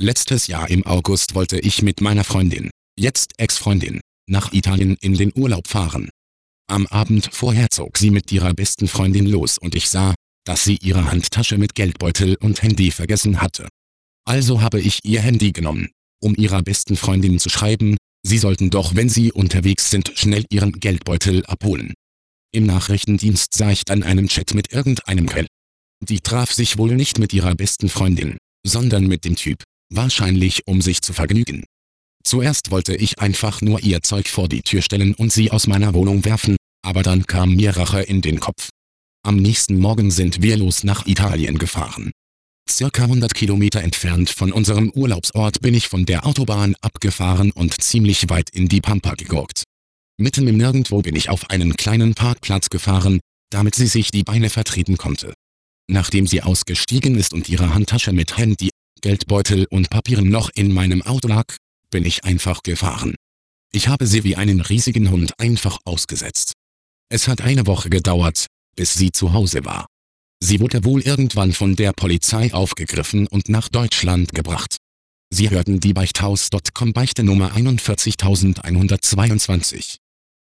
Letztes Jahr im August wollte ich mit meiner Freundin, jetzt Ex-Freundin, nach Italien in den Urlaub fahren. Am Abend vorher zog sie mit ihrer besten Freundin los und ich sah, dass sie ihre Handtasche mit Geldbeutel und Handy vergessen hatte. Also habe ich ihr Handy genommen, um ihrer besten Freundin zu schreiben, sie sollten doch wenn sie unterwegs sind schnell ihren Geldbeutel abholen. Im Nachrichtendienst sah ich dann einen Chat mit irgendeinem Kerl. Die traf sich wohl nicht mit ihrer besten Freundin, sondern mit dem Typ, wahrscheinlich um sich zu vergnügen. Zuerst wollte ich einfach nur ihr Zeug vor die Tür stellen und sie aus meiner Wohnung werfen, aber dann kam mir Rache in den Kopf. Am nächsten Morgen sind wir los nach Italien gefahren. Circa 100 Kilometer entfernt von unserem Urlaubsort bin ich von der Autobahn abgefahren und ziemlich weit in die Pampa gegurkt. Mitten im Nirgendwo bin ich auf einen kleinen Parkplatz gefahren, damit sie sich die Beine vertreten konnte. Nachdem sie ausgestiegen ist und ihre Handtasche mit Handy, Geldbeutel und Papieren noch in meinem Auto lag, bin ich einfach gefahren. Ich habe sie wie einen riesigen Hund einfach ausgesetzt. Es hat eine Woche gedauert, bis sie zu Hause war. Sie wurde wohl irgendwann von der Polizei aufgegriffen und nach Deutschland gebracht. Sie hörten die Beichthaus.com Beichte Nummer 41122.